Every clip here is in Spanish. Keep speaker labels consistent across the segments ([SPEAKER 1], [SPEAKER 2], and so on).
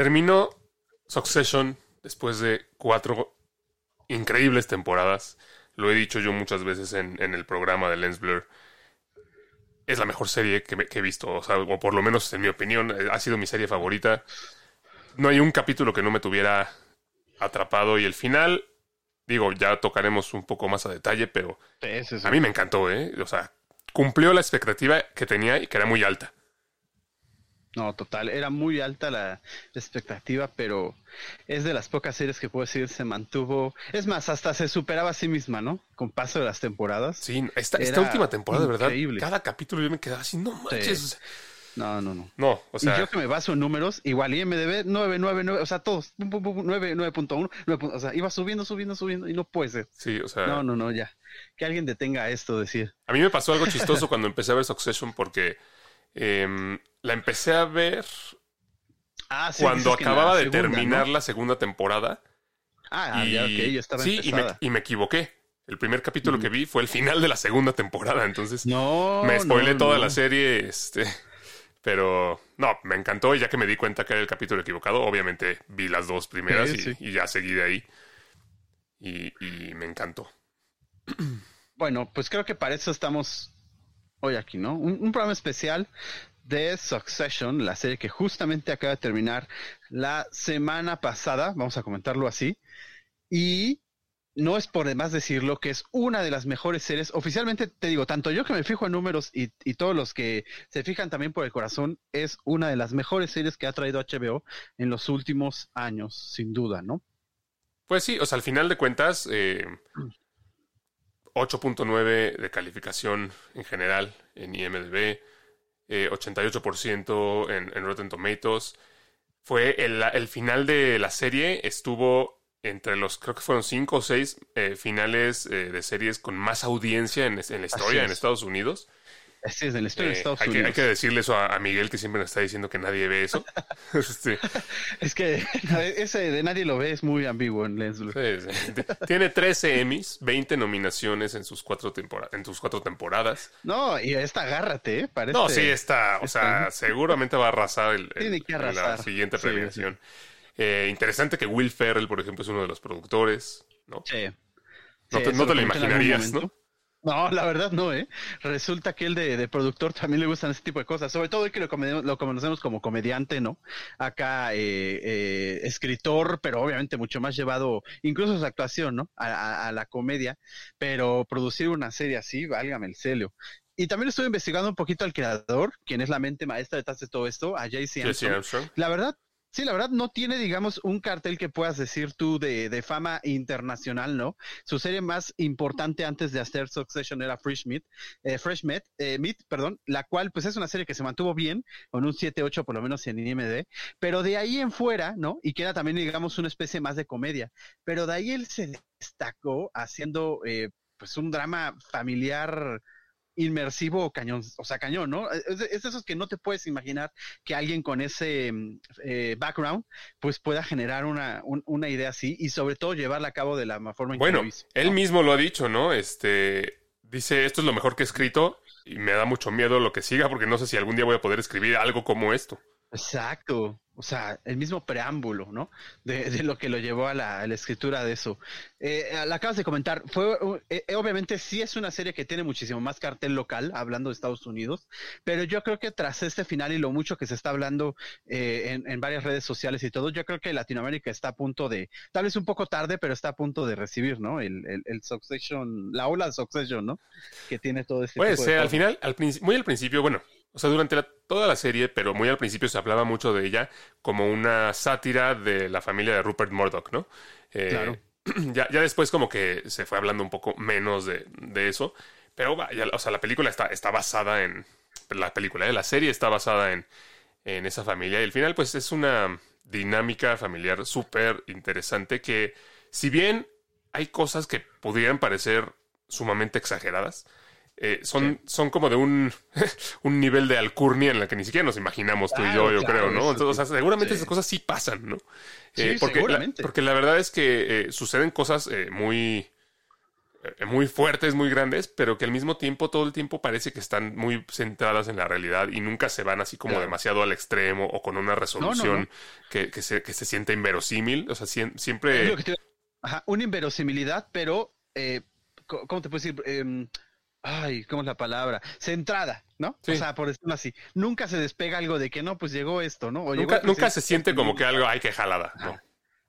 [SPEAKER 1] Terminó Succession después de cuatro increíbles temporadas. Lo he dicho yo muchas veces en, el programa de Lens Blur. Es la mejor serie que, he visto, o, sea, o por lo menos en mi opinión, eh, ha sido mi serie favorita. No hay un capítulo que no me tuviera atrapado y el final, digo, ya tocaremos un poco más a detalle, pero a mí me encantó, ¿eh? O sea, cumplió la expectativa que tenía y que era muy alta.
[SPEAKER 2] No, total, era muy alta la expectativa, pero es de las pocas series que puedo decir se mantuvo. Es más, hasta se superaba a sí misma, ¿no? Con paso de las temporadas.
[SPEAKER 1] Sí, esta, esta última temporada, de verdad, cada capítulo yo me quedaba así, no manches.
[SPEAKER 2] No, no, no.
[SPEAKER 1] No, o sea.
[SPEAKER 2] Y yo que me baso en números, igual IMDB 999, o sea, todos, 9.1, o sea, iba subiendo, subiendo, subiendo y no puede ser.
[SPEAKER 1] Sí, o sea.
[SPEAKER 2] No, no, no, ya. Que alguien detenga esto, decir.
[SPEAKER 1] A mí me pasó algo chistoso cuando empecé a ver Succession porque Em, la empecé a ver ah, cuando acababa de terminar la segunda temporada.
[SPEAKER 2] Ah, y, ya, yo estaba
[SPEAKER 1] Sí, y me, equivoqué. El primer capítulo mm. que vi fue el final de la segunda temporada, entonces
[SPEAKER 2] no,
[SPEAKER 1] me spoilé toda la serie, este, pero no, me encantó y ya que me di cuenta que era el capítulo equivocado, obviamente vi las dos primeras y, ya seguí de ahí y, y me encantó.
[SPEAKER 2] Bueno, pues creo que para eso estamos hoy aquí, ¿no? Un, programa especial de Succession, la serie que justamente acaba de terminar la semana pasada, vamos a comentarlo así, y no es por demás decirlo que es una de las mejores series. Oficialmente te digo, tanto yo que me fijo en números y, y, todos los que se fijan también por el corazón, es una de las mejores series que ha traído HBO en los últimos años, sin duda, ¿no?
[SPEAKER 1] Pues sí, o sea, al final de cuentas, eh, 8.9 de calificación en general en IMDb, 88% eh, en, en, Rotten Tomatoes. Fue el, final de la serie, estuvo entre los, creo que fueron 5 o 6 eh, finales eh, de series con más audiencia en, en la historia en Estados Unidos.
[SPEAKER 2] Sí, es de la historia de Estados
[SPEAKER 1] hay
[SPEAKER 2] Unidos.
[SPEAKER 1] Que, hay que decirle eso a, Miguel, que siempre nos está diciendo que nadie ve eso.
[SPEAKER 2] Es que ese de nadie lo ve es muy ambiguo en Lens
[SPEAKER 1] Tiene 13 Emmys, 20 nominaciones en sus cuatro, temporadas en sus cuatro temporadas.
[SPEAKER 2] No, y esta agárrate, ¿eh? Parece...
[SPEAKER 1] No, sí, está. O sea, seguramente va a arrasar, el, la siguiente premiación. Eh, interesante que Will Ferrell, por ejemplo, es uno de los productores, ¿no?
[SPEAKER 2] Sí.
[SPEAKER 1] No, te, no te lo imaginarías, ¿no?
[SPEAKER 2] No, la verdad no, ¿eh? Resulta que él de, productor también le gustan ese tipo de cosas, sobre todo que lo, lo conocemos como comediante, ¿no? Acá eh, eh, escritor, pero obviamente mucho más llevado, incluso su actuación, ¿no? A, la comedia, pero producir una serie así, válgame el celio. Y también estuve investigando un poquito al creador, quien es la mente maestra detrás de todo esto, a JC Armstrong. La verdad, Sí, la verdad no tiene, digamos, un cartel que puedas decir tú de, fama internacional, ¿no? Su serie más importante antes de hacer Succession era Fresh Meat, eh, Fresh Meat, eh, Meat, perdón, la cual pues es una serie que se mantuvo bien, con un 7-8 por lo menos en IMD, pero de ahí en fuera, ¿no? Y que era también, digamos, una especie más de comedia, pero de ahí él se destacó haciendo eh, pues un drama familiar inmersivo cañón, o sea, cañón, ¿no? Es de, esos que no te puedes imaginar que alguien con ese eh, background pues pueda generar una, una idea así y sobre todo llevarla a cabo de la forma en
[SPEAKER 1] bueno,
[SPEAKER 2] que lo
[SPEAKER 1] él mismo lo ha dicho, ¿no? Este dice, esto es lo mejor que he escrito y me da mucho miedo lo que siga porque no sé si algún día voy a poder escribir algo como esto.
[SPEAKER 2] Exacto, o sea, el mismo preámbulo, ¿no? De, lo que lo llevó a la, escritura de eso. Eh, la acabas de comentar, fue, eh, eh, obviamente sí es una serie que tiene muchísimo más cartel local, hablando de Estados Unidos, pero yo creo que tras este final y lo mucho que se está hablando en, varias redes sociales y todo, yo creo que Latinoamérica está a punto de, tal vez un poco tarde, pero está a punto de recibir, ¿no? El, el, Succession, la ola de Succession, ¿no? Que tiene todo este
[SPEAKER 1] Puede ser, al final, al, muy al principio, bueno, o sea, durante toda la serie, pero muy al principio se hablaba mucho de ella como una sátira de la familia de Rupert Murdoch, ¿no?
[SPEAKER 2] Eh, claro.
[SPEAKER 1] Ya, ya, después como que se fue hablando un poco menos de, eso, pero ya, o sea, la película está, está basada en, la película, ¿eh? la serie está basada en, en esa familia y al final pues es una dinámica familiar súper interesante que si bien hay cosas que pudieran parecer sumamente exageradas, eh, son, son como de un, un nivel de alcurnia en la que ni siquiera nos imaginamos tú y yo, yo creo, ¿no? Entonces, o sea, seguramente esas cosas sí pasan, ¿no?
[SPEAKER 2] Eh,
[SPEAKER 1] porque,
[SPEAKER 2] seguramente.
[SPEAKER 1] La, porque la verdad es que eh, suceden cosas muy eh, muy fuertes, muy grandes, pero que al mismo tiempo, todo el tiempo parece que están muy centradas en la realidad y nunca se van así como demasiado al extremo o con una resolución Que, que, se, que se siente inverosímil. O sea, siempre...
[SPEAKER 2] Ajá, una inverosimilidad, pero, eh, ¿cómo te puedo decir? Ay, ¿cómo es la palabra? Centrada, ¿no? O sea, por decirlo así. Nunca se despega algo de que no, pues llegó esto, ¿no?
[SPEAKER 1] nunca, nunca se siente como que algo hay que jalada, ¿no?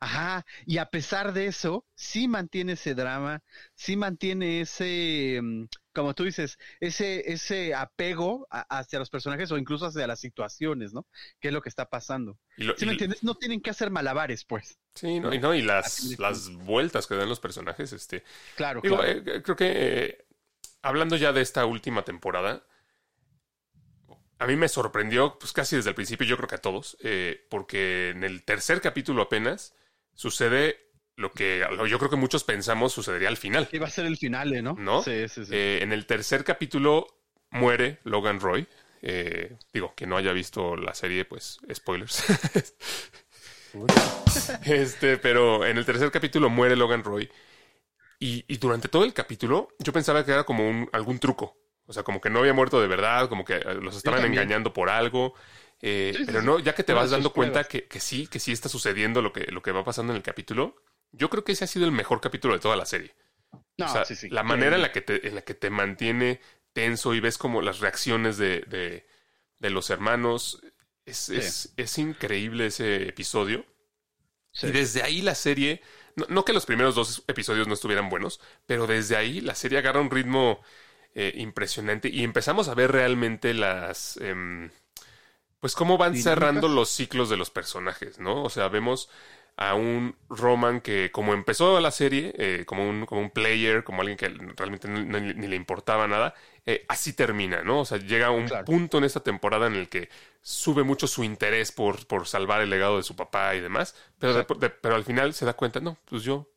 [SPEAKER 2] Ajá, y a pesar de eso, sí mantiene ese drama, sí mantiene ese, mm, como tú dices, ese, ese apego hacia los personajes o incluso hacia las situaciones, ¿no? ¿Qué es lo que está pasando? ¿Sí me entiendes? No tienen que hacer malabares, pues.
[SPEAKER 1] Sí, no, y no, y las, las vueltas que dan los personajes, este.
[SPEAKER 2] Claro, claro.
[SPEAKER 1] Eh, creo que eh, hablando ya de esta última temporada, a mí me sorprendió, pues casi desde el principio, yo creo que a todos, eh, porque en el tercer capítulo apenas sucede lo que yo creo que muchos pensamos sucedería al final.
[SPEAKER 2] Iba a ser el final, ¿no?
[SPEAKER 1] ¿No? Sí, sí, sí. Eh, en el tercer capítulo muere Logan Roy. Eh, digo, que no haya visto la serie, pues spoilers. este, pero en el tercer capítulo muere Logan Roy. Y, y, durante todo el capítulo yo pensaba que era como un, algún truco. O sea, como que no había muerto de verdad, como que eh, los estaban engañando por algo. Eh, pero no, ya que te vas dando cuenta que, que, sí, que sí está sucediendo lo que, lo que va pasando en el capítulo, yo creo que ese ha sido el mejor capítulo de toda la serie. o sea, la manera en la, que te, en la que te mantiene tenso y ves como las reacciones de, de, de los hermanos. Es, es, es, increíble ese episodio. Y desde ahí la serie, no, que los primeros dos episodios no estuvieran buenos, pero desde ahí la serie agarra un ritmo eh, impresionante y empezamos a ver realmente las... Em, pues cómo van cerrando los ciclos de los personajes, ¿no? O sea, vemos a un Roman que como empezó la serie, eh, como, un, como un player, como alguien que realmente ni, le importaba nada, eh, así termina, ¿no? O sea, llega a un punto en esta temporada en el que sube mucho su interés por, por salvar el legado de su papá y demás, pero, pero al final se da cuenta, no, pues yo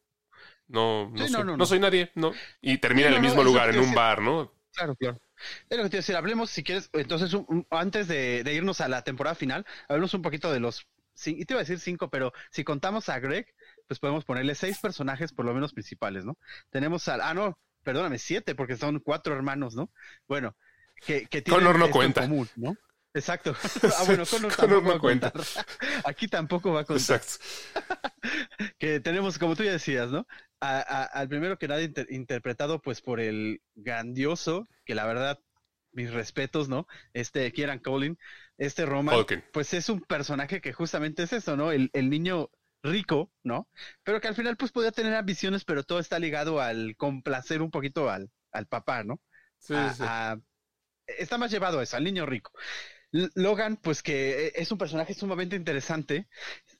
[SPEAKER 1] no, no, soy, no, soy, nadie, ¿no? Y termina en el mismo lugar, en un bar, ¿no?
[SPEAKER 2] Claro, claro. Es lo que te decir, hablemos si quieres, entonces antes de, irnos a la temporada final, hablemos un poquito de los, y te iba a decir cinco, pero si contamos a Greg, pues podemos ponerle seis personajes por lo menos principales, ¿no? Tenemos al, ah, no, perdóname, siete, porque son cuatro hermanos, ¿no? Bueno, que, que tienen
[SPEAKER 1] Connor no cuenta.
[SPEAKER 2] común, ¿no? Exacto. ah, bueno, Connor, Connor no cuenta. Aquí tampoco va a contar. Exacto. que tenemos, como tú ya decías, ¿no? al primero que nadie interpretado pues por el grandioso, que la verdad, mis respetos, ¿no? Este Kieran Colin, este Roman, pues es un personaje que justamente es eso, ¿no? El, niño rico, ¿no? Pero que al final pues podía tener ambiciones, pero todo está ligado al complacer un poquito al, al papá, ¿no? Sí, sí. está más llevado a eso, al niño rico. Logan, pues que es un personaje sumamente interesante,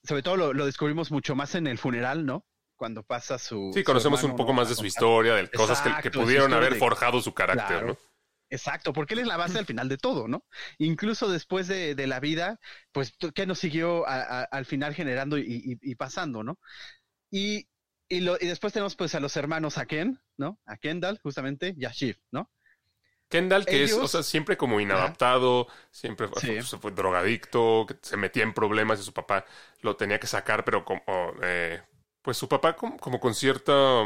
[SPEAKER 2] sobre todo lo, lo descubrimos mucho más en el funeral, ¿no? cuando pasa su.
[SPEAKER 1] Sí, conocemos un poco más de su historia, de cosas que, pudieron haber forjado su carácter, ¿no?
[SPEAKER 2] Exacto, porque él es la base al final de todo, ¿no? Incluso después de, la vida, pues, ¿qué nos siguió al final generando y, pasando, ¿no? Y, y, lo, y después tenemos pues a los hermanos a Ken, ¿no? A Kendall, justamente, y a Shiv, ¿no?
[SPEAKER 1] Kendall, que es, o sea, siempre como inadaptado, siempre fue, drogadicto, se metía en problemas y su papá lo tenía que sacar, pero como, eh, pues su papá como, con cierta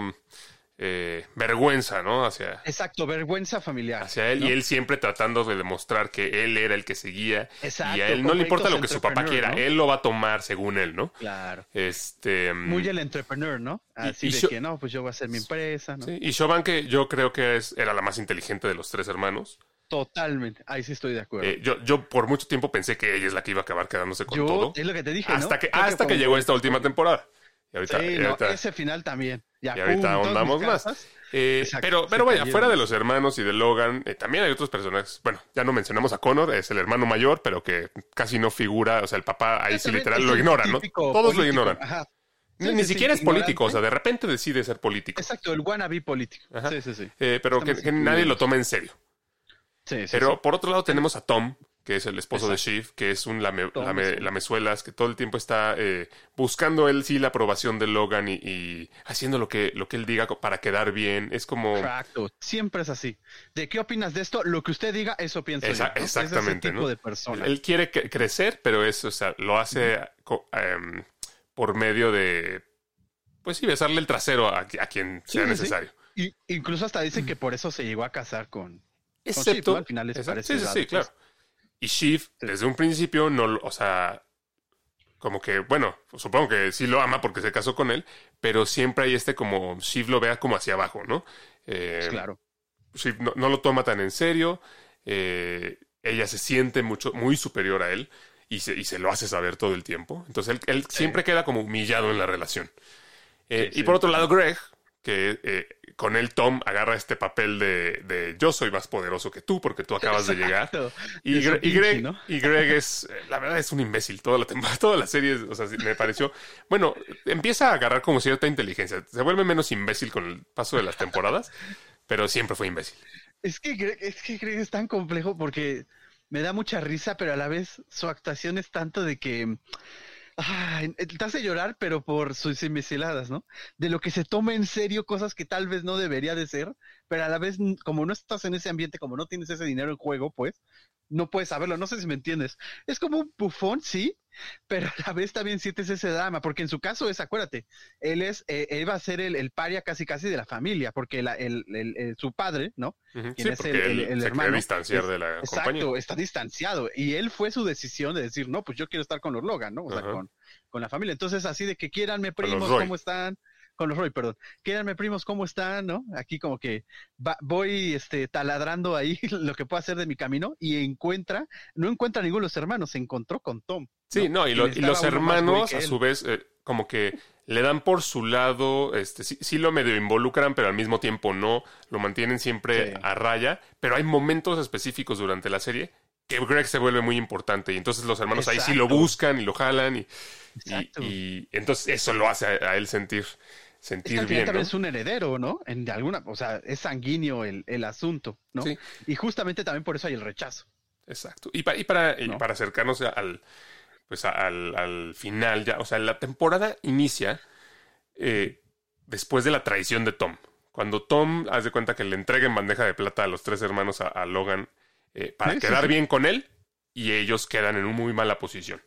[SPEAKER 1] eh, vergüenza, ¿no? Hacia,
[SPEAKER 2] Exacto, vergüenza familiar.
[SPEAKER 1] Hacia él y él siempre tratando de demostrar que él era el que seguía. Exacto, y a él no le importa lo que su papá quiera, él lo va a tomar según él, ¿no?
[SPEAKER 2] Claro.
[SPEAKER 1] Este,
[SPEAKER 2] mm, Muy el entrepreneur, ¿no? Así de que no, pues yo voy a hacer mi empresa, ¿no?
[SPEAKER 1] Sí, y Shoban que yo creo que es, era la más inteligente de los tres hermanos.
[SPEAKER 2] Totalmente, ahí sí estoy de acuerdo.
[SPEAKER 1] Eh, yo, yo por mucho tiempo pensé que ella es la que iba a acabar quedándose con todo.
[SPEAKER 2] Es lo que te dije,
[SPEAKER 1] hasta que, hasta que, llegó esta última temporada
[SPEAKER 2] sí, no, ese final también.
[SPEAKER 1] Y ahorita ahondamos más. Eh, pero, pero vaya, fuera de los hermanos y de Logan, eh, también hay otros personajes. Bueno, ya no mencionamos a Connor, es el hermano mayor, pero que casi no figura. O sea, el papá ahí sí literal lo ignoran, ¿no? Todos lo ignoran. ni, siquiera es político, o sea, de repente decide ser político.
[SPEAKER 2] Exacto, el wannabe político. Sí, sí, sí.
[SPEAKER 1] Eh, pero que, nadie lo tome en serio. Sí, sí, pero por otro lado tenemos a Tom, que es el esposo de Shiv, que es un lame, lamezuelas, que todo el tiempo está eh, buscando él sí la aprobación de Logan y, haciendo lo que, lo que él diga para quedar bien. Es como...
[SPEAKER 2] Exacto, siempre es así. ¿De qué opinas de esto? Lo que usted diga, eso pienso
[SPEAKER 1] Exactamente, tipo de persona. Él quiere crecer, pero eso, o sea, lo hace em, por medio de, pues sí, besarle el trasero a, quien sea necesario.
[SPEAKER 2] Y, incluso hasta dicen que por eso se llegó a casar con.
[SPEAKER 1] Excepto.
[SPEAKER 2] Al final les
[SPEAKER 1] parece. Sí, sí, sí, claro. Y Shiv, desde un principio, no, o sea, como que, bueno, supongo que sí lo ama porque se casó con él, pero siempre hay este como Shiv lo vea como hacia abajo, ¿no?
[SPEAKER 2] Eh, claro.
[SPEAKER 1] Shiv no, lo toma tan en serio, eh, ella se siente mucho, muy superior a él y se, y se lo hace saber todo el tiempo. Entonces él, siempre queda como humillado en la relación. Eh, y por otro lado, Greg, que con él Tom agarra este papel de, yo soy más poderoso que tú porque tú acabas de llegar. Y, Greg, y Greg es, la verdad es un imbécil toda la temporada, toda la serie, o sea, me pareció, bueno, empieza a agarrar como cierta inteligencia, se vuelve menos imbécil con el paso de las temporadas, pero siempre fue imbécil.
[SPEAKER 2] Es que Greg, es que Greg es tan complejo porque me da mucha risa, pero a la vez su actuación es tanto de que Ay, te hace llorar, pero por sus imbeciladas, ¿no? De lo que se toma en serio cosas que tal vez no debería de ser, pero a la vez, como no estás en ese ambiente, como no tienes ese dinero en juego, pues, no puedes saberlo. No sé si me entiendes. Es como un bufón, sí, pero a la vez también sientes ese drama, porque en su caso es, acuérdate, él es, eh, él va a ser el, el, paria casi casi de la familia, porque la, el, el, su padre, ¿no?
[SPEAKER 1] sí, es el, el, hermano. distanciar de la
[SPEAKER 2] exacto, está distanciado. Y él fue su decisión de decir, no, pues yo quiero estar con los Logan, ¿no? O sea, con, con la familia. Entonces, así de que quieranme primos, ¿cómo están? Con los Roy, perdón. Quédame primos, ¿cómo están? ¿No? Aquí como que voy este, taladrando ahí lo que puedo hacer de mi camino y encuentra, no encuentra a ninguno de los hermanos, se encontró con Tom.
[SPEAKER 1] Sí, no, y, los hermanos a su vez eh, como que le dan por su lado, este, sí, lo medio involucran, pero al mismo tiempo no, lo mantienen siempre a raya, pero hay momentos específicos durante la serie que Greg se vuelve muy importante y entonces los hermanos ahí sí lo buscan y lo jalan y, y, entonces eso lo hace a él sentir sentir es
[SPEAKER 2] bien. es un heredero, ¿no? En de alguna, o sea, es sanguíneo el, el asunto, ¿no? Sí. Y justamente también por eso hay el rechazo.
[SPEAKER 1] Exacto. Y, para, y para, para acercarnos al, pues al, al, final ya, o sea, la temporada inicia eh, después de la traición de Tom. Cuando Tom haz de cuenta que le entrega en bandeja de plata a los tres hermanos a, Logan eh, para quedar bien con él y ellos quedan en una muy mala posición.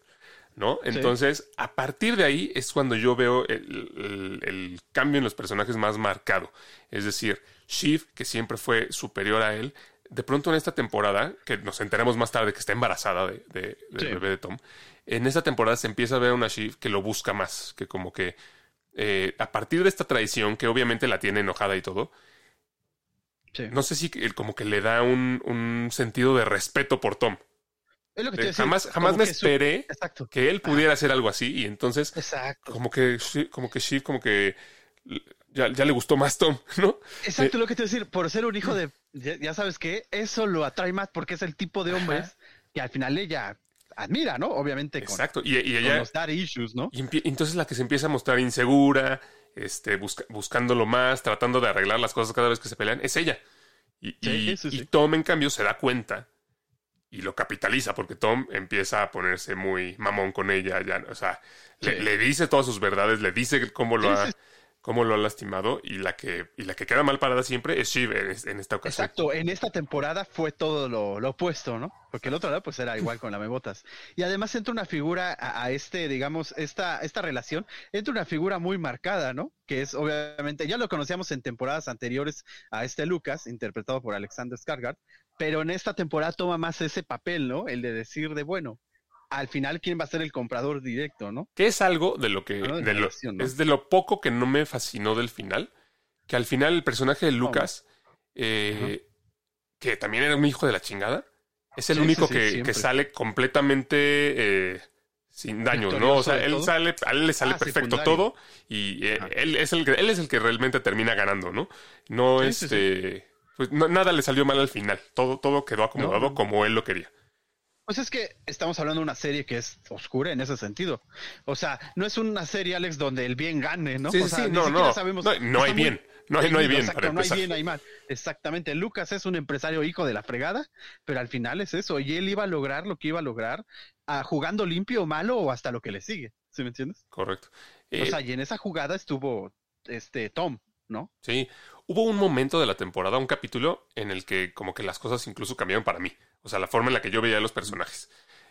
[SPEAKER 1] ¿No? Entonces, a partir de ahí es cuando yo veo el, cambio en los personajes más marcado. Es decir, Shiv, que siempre fue superior a él, de pronto en esta temporada, que nos enteramos más tarde que está embarazada de, de, del bebé de Tom, en esta temporada se empieza a ver una Shiv que lo busca más, que como que eh, a partir de esta traición, que obviamente la tiene enojada y todo, no sé si como que le da un, un sentido de respeto por Tom jamás jamás me esperé que él pudiera hacer algo así y entonces como que como que sí como que ya, le gustó más Tom, ¿no?
[SPEAKER 2] Exacto, eh, lo que te decir, por ser un hijo de, ya, sabes que eso lo atrae más porque es el tipo de hombres que al final ella admira, ¿no? Obviamente
[SPEAKER 1] Exacto. y, ella,
[SPEAKER 2] los issues, ¿no?
[SPEAKER 1] Y entonces la que se empieza a mostrar insegura, este, buscándolo más, tratando de arreglar las cosas cada vez que se pelean, es ella. Y, y Tom, en cambio, se da cuenta y lo capitaliza porque Tom empieza a ponerse muy mamón con ella, ya, o sea, le, dice todas sus verdades, le dice cómo lo ha cómo lo ha lastimado y la que y la que queda mal parada siempre es Shiv en, esta ocasión.
[SPEAKER 2] Exacto, en esta temporada fue todo lo, opuesto, ¿no? Porque el otro lado pues era igual con la Mebotas. Y además entra una figura a, este, digamos, esta esta relación, entra una figura muy marcada, ¿no? Que es obviamente ya lo conocíamos en temporadas anteriores a este Lucas, interpretado por Alexander Skarsgård, pero en esta temporada toma más ese papel, ¿no? El de decir de, bueno, al final quién va a ser el comprador directo, ¿no?
[SPEAKER 1] Que es algo de lo que es de lo poco que no me fascinó del final, que al final el personaje de Lucas, eh, que también era un hijo de la chingada, es el único que, sale completamente eh, sin daño, ¿no? O sea, él sale, a él le sale ah, perfecto todo y eh, él es el que él es el que realmente termina ganando, ¿no? No este pues nada le salió mal al final. Todo, todo quedó acomodado como él lo quería.
[SPEAKER 2] Pues es que estamos hablando de una serie que es oscura en ese sentido. O sea, no es una serie, Alex, donde el bien gane, ¿no?
[SPEAKER 1] Sí,
[SPEAKER 2] sí,
[SPEAKER 1] no, no. no, hay bien. No hay, no hay bien.
[SPEAKER 2] no hay bien, hay mal. Exactamente. Lucas es un empresario hijo de la fregada, pero al final es eso. Y él iba a lograr lo que iba a lograr, a, jugando limpio o malo o hasta lo que le sigue. ¿Sí me entiendes?
[SPEAKER 1] Correcto.
[SPEAKER 2] o sea, eh, y en esa jugada estuvo este Tom, ¿no?
[SPEAKER 1] Sí. Hubo un momento de la temporada, un capítulo, en el que como que las cosas incluso cambiaron para mí. O sea, la forma en la que yo veía a los personajes.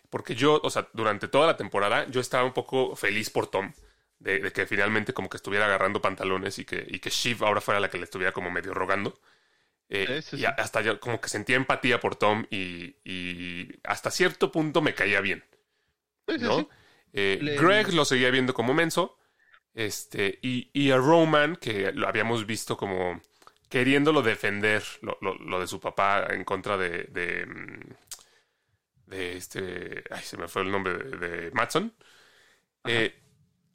[SPEAKER 1] Porque yo, o sea, durante toda la temporada yo estaba un poco feliz por Tom. de, que finalmente como que estuviera agarrando pantalones y que, y que Shiv ahora fuera la que le estuviera como medio rogando. Eh, y hasta yo como que sentía empatía por Tom y, hasta cierto punto me caía bien. ¿no? Eh, Greg lo seguía viendo como menso. Este, y, a Roman, que lo habíamos visto como queriéndolo defender, lo, lo, de su papá en contra de, de, mm, este, ay, se me fue el nombre de, Matson. Eh,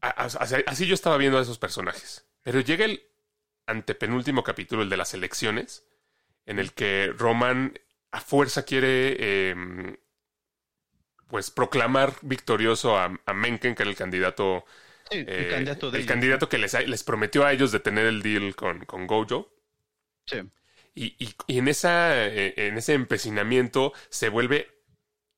[SPEAKER 1] así, yo estaba viendo a esos personajes. Pero llega el antepenúltimo capítulo, el de las elecciones, en el que Roman a fuerza quiere em, pues proclamar victorioso a, Menken, que era el candidato. El, eh, candidato, el candidato, que les, les, prometió a ellos de tener el deal con, con Gojo. Sí. Y, y, en, esa, eh, en ese empecinamiento se vuelve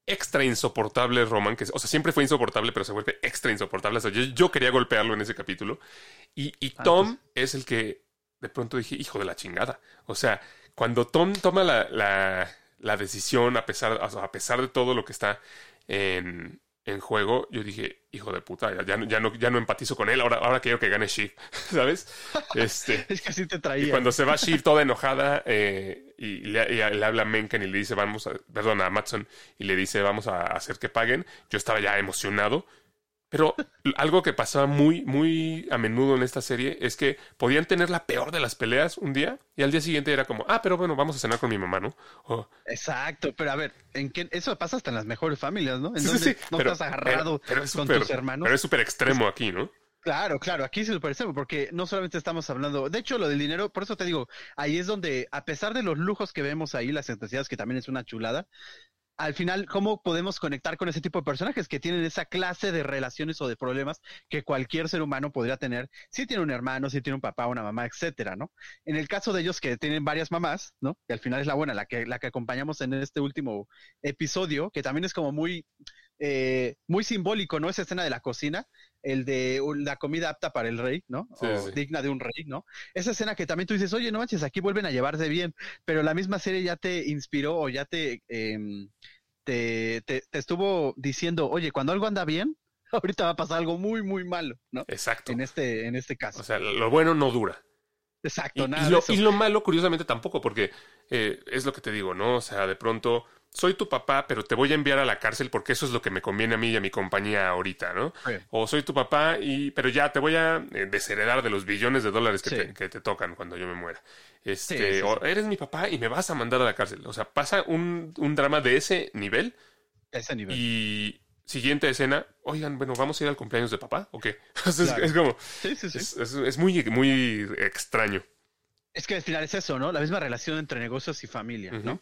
[SPEAKER 1] extra insoportable Roman, que o sea, siempre fue insoportable, pero se vuelve extra insoportable. yo, quería golpearlo en ese capítulo. Y, y ah, Tom pues. es el que de pronto dije, hijo de la chingada. O sea, cuando Tom toma la, la, la decisión, a pesar, a pesar de todo lo que está en, en juego, yo dije, hijo de puta, ya, ya, no, ya no empatizo con él, ahora, ahora quiero que gane Shiv, ¿sabes? Este,
[SPEAKER 2] es que así te traía.
[SPEAKER 1] Y cuando se va Shiv toda enojada eh, y, le, habla a Menken y le dice, vamos a, perdón, a Matson, y le dice, vamos a hacer que paguen, yo estaba ya emocionado pero algo que pasaba muy, muy a menudo en esta serie es que podían tener la peor de las peleas un día y al día siguiente era como, ah, pero bueno, vamos a cenar con mi mamá, ¿no?
[SPEAKER 2] Exacto, pero a ver, ¿en qué? eso pasa hasta en las mejores familias, ¿no? En donde no estás agarrado con tus hermanos.
[SPEAKER 1] Pero es súper extremo aquí, ¿no?
[SPEAKER 2] Claro, claro, aquí es súper extremo, porque no solamente estamos hablando, de hecho, lo del dinero, por eso te digo, ahí es donde, a pesar de los lujos que vemos ahí, las necesidades, que también es una chulada, al final, ¿cómo podemos conectar con ese tipo de personajes que tienen esa clase de relaciones o de problemas que cualquier ser humano podría tener si tiene un hermano, si tiene un papá, una mamá, etcétera, ¿no? En el caso de ellos que tienen varias mamás, ¿no? Que al final es la buena, la que, la que acompañamos en este último episodio, que también es como muy, eh, muy simbólico, ¿no? Esa escena de la cocina, el de la comida apta para el rey, ¿no? o digna de un rey, ¿no? Esa escena que también tú dices, oye, no manches, aquí vuelven a llevarse bien, pero la misma serie ya te inspiró o ya te, em, te, te, estuvo diciendo, oye, cuando algo anda bien, ahorita va a pasar algo muy, muy malo, ¿no?
[SPEAKER 1] Exacto.
[SPEAKER 2] En este, en este caso.
[SPEAKER 1] O sea, lo bueno no dura.
[SPEAKER 2] Exacto,
[SPEAKER 1] y,
[SPEAKER 2] nada.
[SPEAKER 1] Y lo, y lo malo, curiosamente, tampoco, porque eh, es lo que te digo, ¿no? O sea, de pronto soy tu papá, pero te voy a enviar a la cárcel porque eso es lo que me conviene a mí y a mi compañía ahorita, ¿no? O soy tu papá, y, pero ya te voy a eh, desheredar de los billones de dólares que, te, tocan cuando yo me muera. Este, o eres mi papá y me vas a mandar a la cárcel. O sea, pasa un, un drama de ese nivel.
[SPEAKER 2] Ese nivel.
[SPEAKER 1] Y siguiente escena, oigan, bueno, vamos a ir al cumpleaños de papá, ¿o qué? es, como. Sí, sí, sí. Es, muy, muy extraño.
[SPEAKER 2] Es que al final es eso, ¿no? La misma relación entre negocios y familia, ¿no?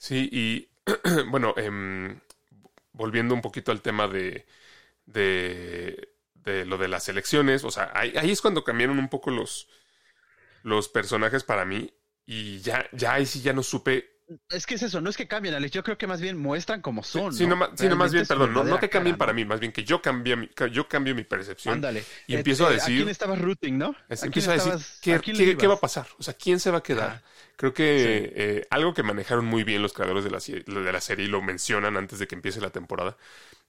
[SPEAKER 1] Sí, y bueno, em, volviendo un poquito al tema de, de, lo de las elecciones, o sea, ahí, es cuando cambiaron un poco los, los personajes para mí y ya, ya ahí sí ya no supe
[SPEAKER 2] es que es eso, no es que cambien, Alex. Yo creo que más bien muestran como son.
[SPEAKER 1] Sí, no, más bien, perdón, no, no que cambien para mí, más bien que yo cambie mi, yo cambio mi percepción. Ándale. Y empiezo a decir. ¿A
[SPEAKER 2] quién estabas rooting, no?
[SPEAKER 1] empiezo a decir, ¿qué, ¿qué, va a pasar? O sea, ¿quién se va a quedar? Creo que eh, algo que manejaron muy bien los creadores de la, de la serie y lo mencionan antes de que empiece la temporada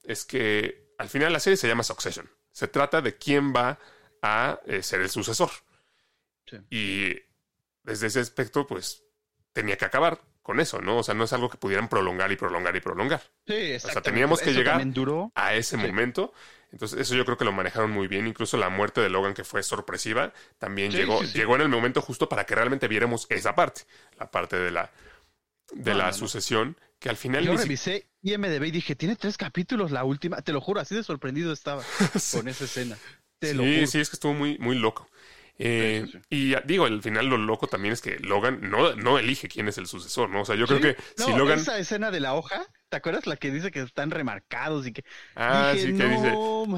[SPEAKER 1] es que al final la serie se llama Succession. Se trata de quién va a eh, ser el sucesor. Y desde ese aspecto, pues tenía que acabar con eso, ¿no? O sea, no es algo que pudieran prolongar y prolongar y prolongar.
[SPEAKER 2] Sí, O sea,
[SPEAKER 1] teníamos que llegar a ese momento. Entonces, eso yo creo que lo manejaron muy bien. Incluso la muerte de Logan, que fue sorpresiva, también llegó, llegó en el momento justo para que realmente viéramos esa parte, la parte de la, de la sucesión, que al final...
[SPEAKER 2] Yo revisé IMDB y dije, tiene tres capítulos la última, te lo juro, así de sorprendido estaba con esa escena.
[SPEAKER 1] sí, sí, es que estuvo muy, muy loco. Eh, y digo, al final lo loco también es que Logan no, no elige quién es el sucesor, ¿no? O sea, yo creo que si Logan.
[SPEAKER 2] Esa escena de la hoja ¿Te acuerdas la que dice que están remarcados y que...
[SPEAKER 1] Ah, sí, que dice...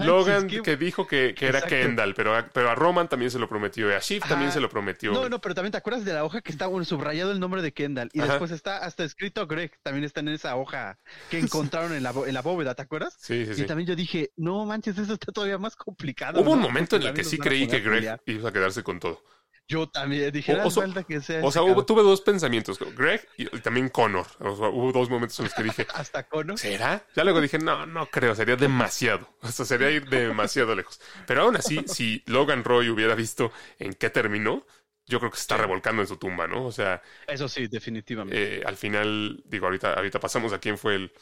[SPEAKER 1] Logan que dijo que, que era Kendall, pero a, pero a Roman también se lo prometió y a Shiv también se lo prometió.
[SPEAKER 2] No, no, pero también te acuerdas de la hoja que está subrayado el nombre de Kendall y después está hasta escrito Greg, también está en esa hoja que encontraron en la, en la bóveda, ¿te acuerdas?
[SPEAKER 1] Sí, sí, sí.
[SPEAKER 2] Y también yo dije, no manches, eso está todavía más complicado.
[SPEAKER 1] Hubo un momento en el que sí creí que Greg iba a quedarse con todo.
[SPEAKER 2] Yo también dije,
[SPEAKER 1] O-
[SPEAKER 2] "Ah,
[SPEAKER 1] o
[SPEAKER 2] falta que sea
[SPEAKER 1] O sea, hubo-
[SPEAKER 2] cabrón".
[SPEAKER 1] tuve dos pensamientos, Greg y, y también Connor. O sea, hubo dos momentos en los que dije,
[SPEAKER 2] hasta Cono.
[SPEAKER 1] ¿será? Ya luego dije, no, no creo, sería demasiado. O sea, sería ir demasiado lejos. Pero aún así, si Logan Roy hubiera visto en qué terminó, yo creo que se está revolcando en su tumba, ¿no? O sea,
[SPEAKER 2] Eso sí, definitivamente.
[SPEAKER 1] eh, al final, digo, ahorita, ahorita pasamos a quién fue el,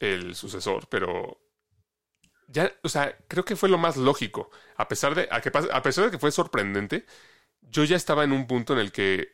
[SPEAKER 1] el sucesor, pero ya, o sea, creo que fue lo más lógico. A pesar de, a, que, a pesar de que fue sorprendente, yo ya estaba en un punto en el que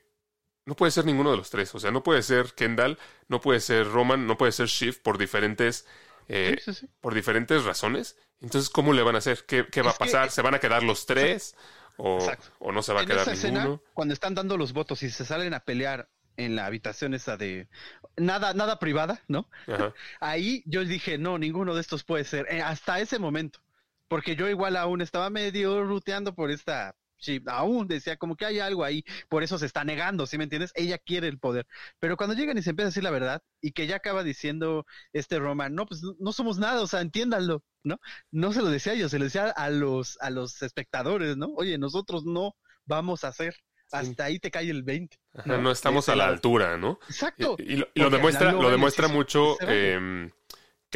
[SPEAKER 1] no puede ser ninguno de los tres. O sea, no puede ser Kendall, no puede ser Roman, no puede ser Shift por diferentes, eh,
[SPEAKER 2] Sí, sí, sí.
[SPEAKER 1] por diferentes razones. Entonces, ¿cómo le van a hacer? ¿Qué, qué va
[SPEAKER 2] Es
[SPEAKER 1] a
[SPEAKER 2] que-
[SPEAKER 1] pasar? ¿Se van a quedar los tres? O, o no se va a
[SPEAKER 2] en
[SPEAKER 1] quedar
[SPEAKER 2] esa
[SPEAKER 1] ninguno?
[SPEAKER 2] cuando están dando los votos y se salen a pelear en la habitación esa de nada, nada privada, ¿no?
[SPEAKER 1] Ajá.
[SPEAKER 2] Ahí yo dije, no, ninguno de estos puede ser, eh, hasta ese momento, porque yo igual aún estaba medio ruteando por esta chip, aún decía como que hay algo ahí, por eso se está negando, ¿sí me entiendes? Ella quiere el poder, pero cuando llegan y se empieza a decir la verdad y que ya acaba diciendo este Roman, no, pues no somos nada, o sea, entiéndanlo, ¿no? No se lo decía a ellos, se lo decía a los, a los espectadores, ¿no? Oye, nosotros no vamos a hacer. Hasta ahí te cae el 20.
[SPEAKER 1] Ajá,
[SPEAKER 2] ¿no?
[SPEAKER 1] no estamos a la altura, ¿no?
[SPEAKER 2] Exacto.
[SPEAKER 1] Y, y lo, y lo demuestra, lo demuestra mucho em,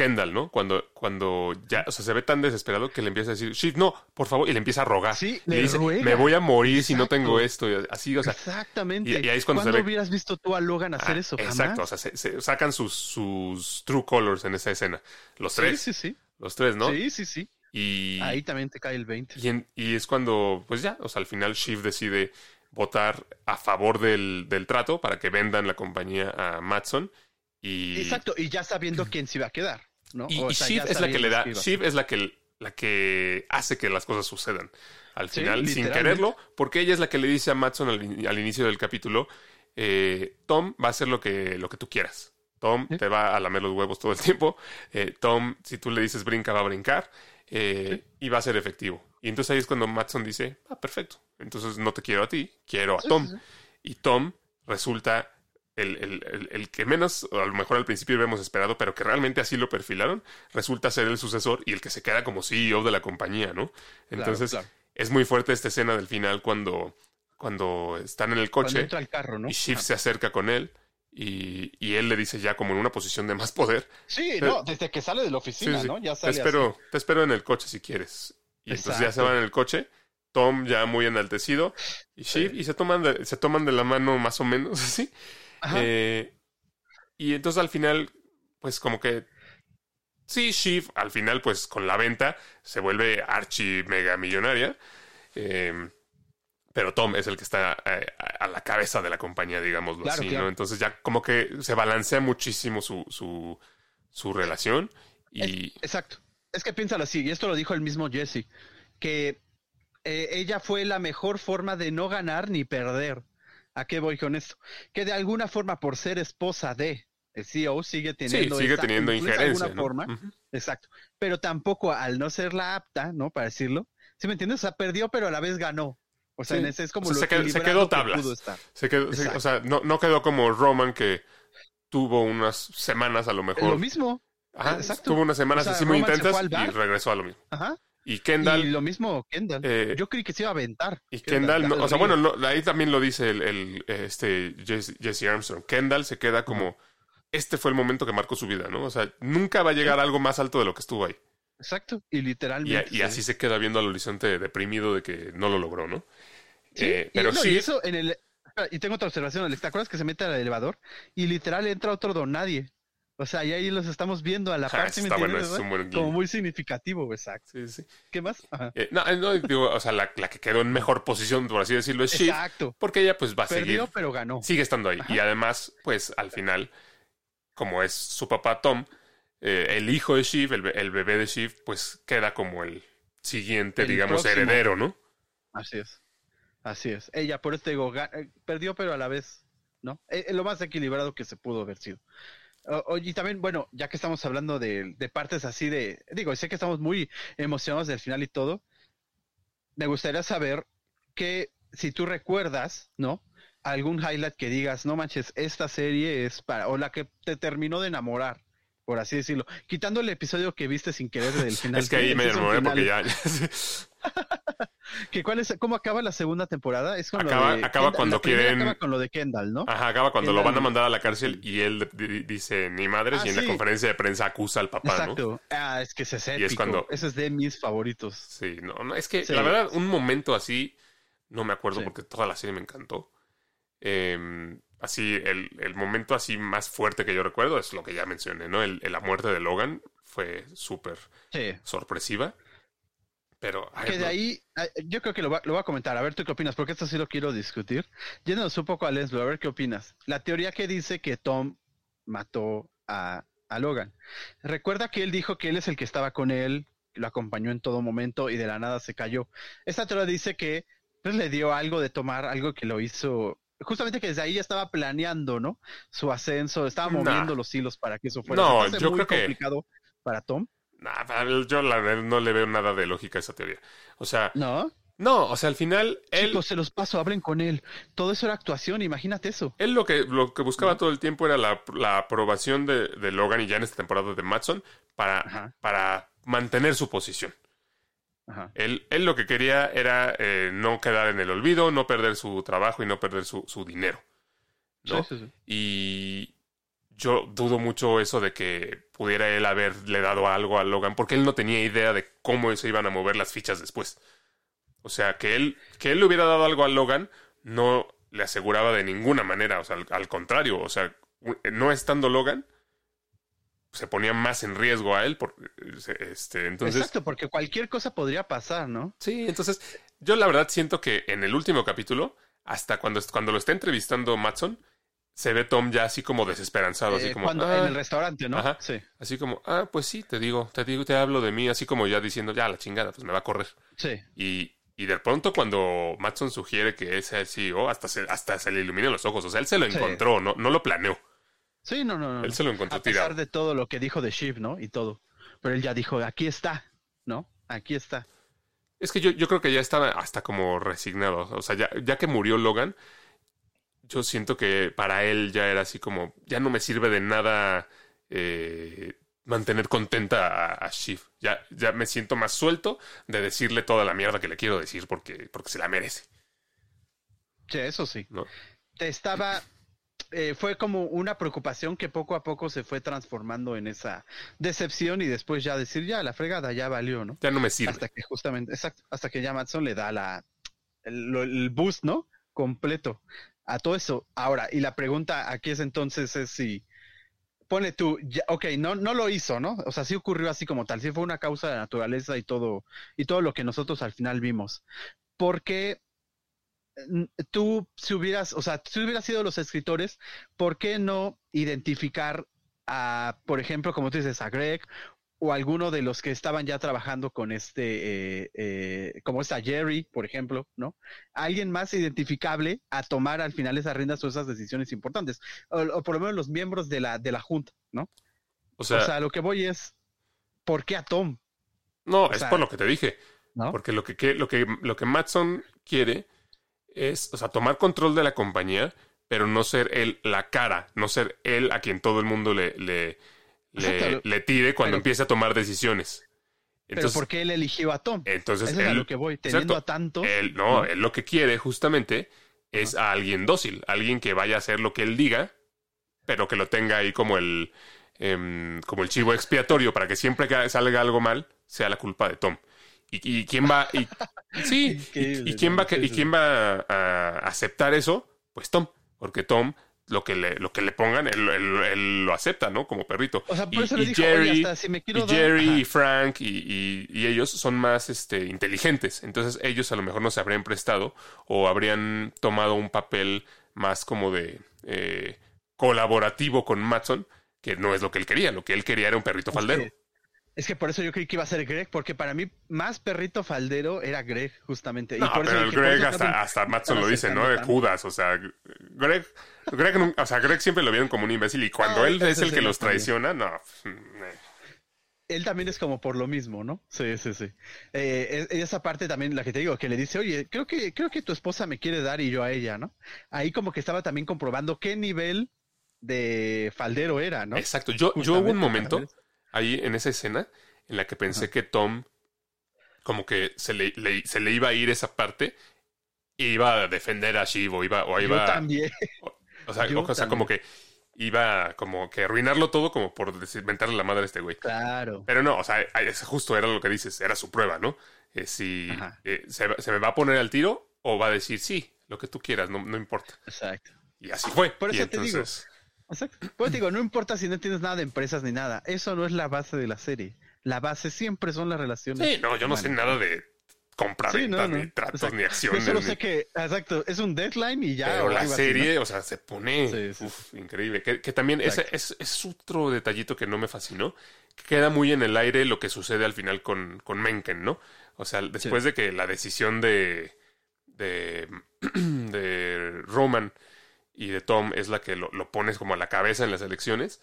[SPEAKER 1] Kendall, ¿no? Cuando, cuando ya, o sea, se ve tan desesperado que le empieza a decir, Shift, no, por favor, y le empieza a rogar.
[SPEAKER 2] Sí,
[SPEAKER 1] le
[SPEAKER 2] le
[SPEAKER 1] dice,
[SPEAKER 2] ruega.
[SPEAKER 1] me voy a morir si no tengo esto. y así, o sea,
[SPEAKER 2] Exactamente.
[SPEAKER 1] y- y ahí es cuando se
[SPEAKER 2] ¿Cuándo
[SPEAKER 1] ve-
[SPEAKER 2] hubieras visto tú a Logan hacer
[SPEAKER 1] ah,
[SPEAKER 2] eso?
[SPEAKER 1] exacto, o sea, se, se sacan sus, sus true colors en esa escena. Los
[SPEAKER 2] Sí,
[SPEAKER 1] tres,
[SPEAKER 2] sí, sí.
[SPEAKER 1] los tres, ¿no?
[SPEAKER 2] Sí, sí, sí.
[SPEAKER 1] Y,
[SPEAKER 2] Ahí también te cae el 20.
[SPEAKER 1] y, en- y es cuando, pues ya, o sea, al final Shift decide votar a favor del, del trato para que vendan la compañía a Matson. Y,
[SPEAKER 2] Exacto, y ya sabiendo quién se iba a quedar, ¿no?
[SPEAKER 1] Y,
[SPEAKER 2] O
[SPEAKER 1] y
[SPEAKER 2] sea,
[SPEAKER 1] Shiv es la que le da. Shiv es la que, la que hace que las cosas sucedan. Al
[SPEAKER 2] Sí,
[SPEAKER 1] final, sin quererlo, porque ella es la que le dice a Matson al, in- al inicio del capítulo, eh, Tom va a hacer lo que, lo que tú quieras. Tom
[SPEAKER 2] Sí.
[SPEAKER 1] te va a lamer los huevos todo el tiempo. Eh, Tom, si tú le dices brinca, va a brincar. eh, Y va a ser efectivo. Y entonces ahí es cuando Matson dice, ah, perfecto. Entonces no te quiero a ti, quiero a Tom. Y Tom resulta el, el- el- el que menos, o a lo mejor al principio habíamos esperado, pero que realmente así lo perfilaron, resulta ser el sucesor y el que se queda como CEO de la compañía, ¿no? Entonces,
[SPEAKER 2] claro.
[SPEAKER 1] es muy fuerte esta escena del final cuando, cuando están en el coche
[SPEAKER 2] entra al carro, ¿no?
[SPEAKER 1] y Shiv
[SPEAKER 2] Ah.
[SPEAKER 1] se acerca con él y, y él le dice ya como en una posición de más poder,
[SPEAKER 2] Sí,
[SPEAKER 1] Pero-
[SPEAKER 2] no, desde que sale de la oficina,
[SPEAKER 1] Sí, sí.
[SPEAKER 2] ¿no? Ya
[SPEAKER 1] te
[SPEAKER 2] sale
[SPEAKER 1] espero, te espero en el coche si quieres. Y entonces ya se van en el coche, Tom ya muy enaltecido y Shiv y se toman de, se toman de la mano más o menos así. Eh, y entonces al final, pues como que sí, Shiv al final, pues con la venta se vuelve archi mega millonaria. Eh, pero Tom es el que está eh, a, a la cabeza de la compañía, digámoslo
[SPEAKER 2] Claro,
[SPEAKER 1] así,
[SPEAKER 2] claro.
[SPEAKER 1] ¿no? Entonces ya como que se balancea muchísimo su, su, su relación. Y
[SPEAKER 2] Exacto. Es que piénsalo así, y esto lo dijo el mismo Jesse, que eh, ella fue la mejor forma de no ganar ni perder. ¿A qué voy con esto? Que de alguna forma, por ser esposa de el CEO, sigue
[SPEAKER 1] sí,
[SPEAKER 2] teniendo,
[SPEAKER 1] sigue
[SPEAKER 2] esa
[SPEAKER 1] teniendo
[SPEAKER 2] influencia de
[SPEAKER 1] injerencia.
[SPEAKER 2] alguna
[SPEAKER 1] ¿no?
[SPEAKER 2] forma. Exacto. Pero tampoco al no ser la apta, ¿no? Para decirlo. ¿Sí me entiendes? O sea, perdió, pero a la vez ganó. O sea,
[SPEAKER 1] Sí.
[SPEAKER 2] en ese es como
[SPEAKER 1] O sea,
[SPEAKER 2] lo
[SPEAKER 1] se quedó- se quedó
[SPEAKER 2] que
[SPEAKER 1] tablas.
[SPEAKER 2] estar.
[SPEAKER 1] Se quedó, se- o sea, no, no quedó como Roman que tuvo unas semanas a lo mejor.
[SPEAKER 2] Lo mismo.
[SPEAKER 1] Ajá,
[SPEAKER 2] exacto.
[SPEAKER 1] tuvo unas semanas
[SPEAKER 2] O sea,
[SPEAKER 1] así muy
[SPEAKER 2] Roman
[SPEAKER 1] intensas y regresó a lo mismo.
[SPEAKER 2] Ajá.
[SPEAKER 1] Y Kendall,
[SPEAKER 2] Y lo mismo Kendall.
[SPEAKER 1] eh,
[SPEAKER 2] Yo creí que se iba a aventar.
[SPEAKER 1] y Kendall, no- o sea, bueno, no, ahí también lo dice el, el, este Jesse, Jesse Armstrong. Kendall se queda como, este fue el momento que marcó su vida, ¿no? O sea, nunca va a llegar a algo más alto de lo que estuvo ahí.
[SPEAKER 2] Exacto. Y literalmente.
[SPEAKER 1] y así se queda viendo al horizonte deprimido de que no lo logró, ¿no?
[SPEAKER 2] Sí,
[SPEAKER 1] Eh,
[SPEAKER 2] y
[SPEAKER 1] pero
[SPEAKER 2] no,
[SPEAKER 1] sí,
[SPEAKER 2] y eso en el. Y tengo otra observación, Alex. ¿Te acuerdas que se mete al elevador? Y literal entra otro don nadie. O sea, y ahí los estamos viendo a la
[SPEAKER 1] Ah,
[SPEAKER 2] par, ¿sí me
[SPEAKER 1] bueno, es
[SPEAKER 2] no?
[SPEAKER 1] un buen
[SPEAKER 2] Como muy significativo, exacto.
[SPEAKER 1] Sí, sí.
[SPEAKER 2] ¿Qué más? Ajá.
[SPEAKER 1] Eh, no, no, digo, o sea, la, la que quedó en mejor posición, por así decirlo, es Shiv,
[SPEAKER 2] Exacto.
[SPEAKER 1] porque ella pues va a
[SPEAKER 2] Perdió,
[SPEAKER 1] seguir
[SPEAKER 2] pero ganó.
[SPEAKER 1] sigue estando ahí.
[SPEAKER 2] Ajá.
[SPEAKER 1] Y además, pues al final, como es su papá Tom, eh, el hijo de Shiv, el, be- el bebé de Shiv, pues queda como el siguiente,
[SPEAKER 2] El
[SPEAKER 1] digamos,
[SPEAKER 2] próximo.
[SPEAKER 1] heredero, ¿no?
[SPEAKER 2] Así es. Así es. Ella, por eso te digo, eh, perdió, pero a la vez, ¿no? Eh, eh, lo más equilibrado que se pudo haber sido. O- Oye, y también, bueno, ya que estamos hablando de, de partes así de, digo, sé que estamos muy emocionados del final y todo, me gustaría saber que si tú recuerdas, ¿no? Algún highlight que digas, no manches, esta serie es para, o la que te terminó de enamorar, por así decirlo, quitando el episodio que viste sin querer del final.
[SPEAKER 1] es que ahí me enamoré porque ya...
[SPEAKER 2] ¿Que cuál es, ¿Cómo acaba la segunda temporada? Es con
[SPEAKER 1] acaba,
[SPEAKER 2] lo de
[SPEAKER 1] acaba
[SPEAKER 2] Kendall.
[SPEAKER 1] cuando quieren.
[SPEAKER 2] Acaba con lo de Kendall, ¿no?
[SPEAKER 1] Ajá, acaba cuando lo van a mandar a la cárcel y él di- dice ni madres
[SPEAKER 2] Ah,
[SPEAKER 1] y en la conferencia de prensa acusa al papá, ¿no?
[SPEAKER 2] Exacto. Ah, es que ese es
[SPEAKER 1] Y
[SPEAKER 2] épico.
[SPEAKER 1] es cuando-
[SPEAKER 2] Ese es de mis favoritos.
[SPEAKER 1] Sí, no, no, es que
[SPEAKER 2] Sí.
[SPEAKER 1] la verdad, un momento así, no me acuerdo porque toda la serie me encantó. Eh, así, el, el momento así más fuerte que yo recuerdo es lo que ya mencioné, ¿no? El, la muerte de Logan fue súper
[SPEAKER 2] Sí.
[SPEAKER 1] sorpresiva. Pero,
[SPEAKER 2] Que de ahí, ah, yo creo que lo, va- lo voy a comentar. A ver, ¿tú qué opinas? Porque esto sí lo quiero discutir. Yéndonos un poco a Leslie, a ver qué opinas. La teoría que dice que Tom mató a, a Logan. Recuerda que él dijo que él es el que estaba con él, que lo acompañó en todo momento y de la nada se cayó. Esta teoría dice que pues, le dio algo de tomar, algo que lo hizo. Justamente que desde ahí ya estaba planeando, ¿no? Su ascenso, estaba
[SPEAKER 1] Nah.
[SPEAKER 2] moviendo los hilos para que eso fuera.
[SPEAKER 1] No,
[SPEAKER 2] ¿Se te hace
[SPEAKER 1] yo
[SPEAKER 2] muy
[SPEAKER 1] creo que-
[SPEAKER 2] complicado para Tom.
[SPEAKER 1] Nah, yo la no le veo nada de lógica a esa teoría. O sea,
[SPEAKER 2] ¿No?
[SPEAKER 1] no, o sea, al final, él,
[SPEAKER 2] Chicos, se los paso, hablen con él. Todo eso era actuación, imagínate eso.
[SPEAKER 1] él lo que, lo que buscaba todo el tiempo era la, la aprobación de, de Logan y ya en esta temporada de Matson para,
[SPEAKER 2] Ajá.
[SPEAKER 1] para mantener su posición.
[SPEAKER 2] Ajá.
[SPEAKER 1] Él, él lo que quería era eh, no quedar en el olvido, no perder su trabajo y no perder su, su dinero. ¿no?
[SPEAKER 2] Sí, sí, sí.
[SPEAKER 1] Y yo dudo mucho eso de que pudiera él haberle dado algo a Logan, porque él no tenía idea de cómo se iban a mover las fichas después. O sea, que él, que él le hubiera dado algo a Logan no le aseguraba de ninguna manera. O sea, al, al contrario, o sea, no estando Logan, se ponía más en riesgo a él. Por, este, entonces,
[SPEAKER 2] Exacto, porque cualquier cosa podría pasar, ¿no?
[SPEAKER 1] Sí, entonces yo la verdad siento que en el último capítulo, hasta cuando, cuando lo está entrevistando Matson, se ve Tom ya así como desesperanzado, así
[SPEAKER 2] Eh,
[SPEAKER 1] como,
[SPEAKER 2] cuando,
[SPEAKER 1] "Ah",
[SPEAKER 2] en el restaurante, ¿no?
[SPEAKER 1] Ajá.
[SPEAKER 2] Sí,
[SPEAKER 1] así como, ah, pues sí, te digo, te digo, te hablo de mí, así como ya diciendo, ya la chingada, pues me va a correr.
[SPEAKER 2] sí.
[SPEAKER 1] Y, y de pronto cuando Matson sugiere que es el CEO, hasta se, hasta se le iluminan los ojos, o sea, él se lo
[SPEAKER 2] Sí.
[SPEAKER 1] encontró, no, no lo planeó,
[SPEAKER 2] Sí, no, no, no.
[SPEAKER 1] él se lo encontró
[SPEAKER 2] A pesar
[SPEAKER 1] tirado.
[SPEAKER 2] de todo lo que dijo de Shiv, ¿no? Y todo. Pero él ya dijo, aquí está, ¿no? Aquí está.
[SPEAKER 1] Es que yo, yo creo que ya estaba hasta como resignado. O sea, ya, ya que murió Logan, yo siento que para él ya era así como, ya no me sirve de nada eh, mantener contenta a, a Shiv. Ya, ya me siento más suelto de decirle toda la mierda que le quiero decir porque, porque se la merece.
[SPEAKER 2] Sí, eso sí.
[SPEAKER 1] ¿no?
[SPEAKER 2] Te estaba... eh, fue como una preocupación que poco a poco se fue transformando en esa decepción y después ya decir, ya, la fregada, ya valió, ¿no?
[SPEAKER 1] Ya no me sirve.
[SPEAKER 2] Hasta que justamente, exacto, hasta que ya Matson le da la el, el boost, ¿no? Completo a todo eso. Ahora, y la pregunta aquí es entonces es si pone tú, ya, ok, no, no lo hizo, ¿no? O sea, sí ocurrió así como tal, sí fue una causa de naturaleza y todo, y todo lo que nosotros al final vimos. Porque tú, si hubieras, o sea, si hubieras sido los escritores, ¿por qué no identificar a, por ejemplo, como tú dices, a Greg o alguno de los que estaban ya trabajando con este, eh, eh, como está Jerry, por ejemplo, ¿no? Alguien más identificable a tomar al final esas riendas o esas decisiones importantes, o, o por lo menos los miembros de la, de la junta, ¿no?
[SPEAKER 1] O sea,
[SPEAKER 2] o sea, lo que voy es, ¿por qué a Tom?
[SPEAKER 1] no,
[SPEAKER 2] o
[SPEAKER 1] es
[SPEAKER 2] sea,
[SPEAKER 1] por lo que te dije.
[SPEAKER 2] ¿No?
[SPEAKER 1] Porque lo que, que- lo que, lo que Matson quiere es, o sea, tomar control de la compañía, pero no ser él la cara, no ser él a quien todo el mundo le, le, le, le tire cuando
[SPEAKER 2] Pero-
[SPEAKER 1] empiece a tomar decisiones.
[SPEAKER 2] Pero
[SPEAKER 1] Entonces,
[SPEAKER 2] ¿por qué él eligió a Tom?
[SPEAKER 1] entonces
[SPEAKER 2] Eso es a lo que voy, teniendo
[SPEAKER 1] exacto.
[SPEAKER 2] a tantos.
[SPEAKER 1] él, no,
[SPEAKER 2] ¿no?
[SPEAKER 1] él lo que quiere justamente es a alguien dócil, alguien que vaya a hacer lo que él diga, pero que lo tenga ahí como el, em, como el chivo expiatorio para que siempre que salga algo mal sea la culpa de Tom. ¿Y, y quién va? Y, sí, y, y quién va, y quién va a, a aceptar eso? Pues Tom, porque Tom lo que le, lo que le pongan, él, él- él lo acepta, ¿no? Como perrito.
[SPEAKER 2] O sea, por
[SPEAKER 1] y,
[SPEAKER 2] eso le dijo,
[SPEAKER 1] Jerry,
[SPEAKER 2] oye, hasta si me quiero
[SPEAKER 1] y
[SPEAKER 2] dar-
[SPEAKER 1] Jerry y Frank y, y- ellos son más este, inteligentes. Entonces ellos a lo mejor no se habrían prestado o habrían tomado un papel más como de eh, colaborativo con Matson, que no es lo que él quería. Lo que él quería era un perrito faldero.
[SPEAKER 2] Es que por eso yo creí que iba a ser Greg, porque para mí más perrito faldero era Greg, justamente. y
[SPEAKER 1] No,
[SPEAKER 2] eso
[SPEAKER 1] pero el
[SPEAKER 2] dije, por
[SPEAKER 1] Greg hasta, hasta Matson
[SPEAKER 2] están
[SPEAKER 1] lo dice, ¿no?
[SPEAKER 2] tanto.
[SPEAKER 1] Judas, o sea, Greg, Greg, o sea, Greg siempre lo vieron como un imbécil y cuando
[SPEAKER 2] No,
[SPEAKER 1] él es el que los
[SPEAKER 2] también.
[SPEAKER 1] traiciona, no. eh.
[SPEAKER 2] Él también es como por lo mismo, ¿no? Sí, sí, sí. Eh, es- esa parte también, la que te digo, que le dice, oye, creo que, creo que tu esposa me quiere dar y yo a ella, ¿no? Ahí como que estaba también comprobando qué nivel de faldero era, ¿no?
[SPEAKER 1] Exacto. Yo, yo hubo un momento. Ahí en esa escena en la que pensé que Tom como que se le, le- se le iba a ir esa parte y iba a defender a Shiv o iba, o
[SPEAKER 2] Yo
[SPEAKER 1] iba
[SPEAKER 2] también.
[SPEAKER 1] o sea,
[SPEAKER 2] yo
[SPEAKER 1] o sea, como que iba como que arruinarlo todo como por desmentarle la madre a este güey.
[SPEAKER 2] Claro.
[SPEAKER 1] Pero no, o sea, es justo era lo que dices, era su prueba, ¿no? Eh, si eh, se, se me va a poner al tiro o va a decir sí, lo que tú quieras, no, no importa.
[SPEAKER 2] Exacto.
[SPEAKER 1] Y así fue.
[SPEAKER 2] Por
[SPEAKER 1] y
[SPEAKER 2] eso te digo. Pues digo, no importa si no tienes nada de empresas ni nada. Eso no es la base de la serie. La base siempre son las relaciones.
[SPEAKER 1] Sí, no, yo no sé nada de compra,
[SPEAKER 2] Sí, no, no.
[SPEAKER 1] ni tratos,
[SPEAKER 2] Exacto.
[SPEAKER 1] ni
[SPEAKER 2] Yo
[SPEAKER 1] acciones.
[SPEAKER 2] solo
[SPEAKER 1] ni-
[SPEAKER 2] sé que, exacto, es un deadline y ya.
[SPEAKER 1] Pero la
[SPEAKER 2] algo así, ¿no?
[SPEAKER 1] serie, o sea, se pone
[SPEAKER 2] Sí, sí,
[SPEAKER 1] uf, increíble. Que, que también ese es, es otro detallito que no me fascinó. Que queda muy en el aire lo que sucede al final con, con Menken, ¿no? O sea, después de que la decisión de, de, de Roman y de Tom es la que lo, lo pones como a la cabeza en las elecciones,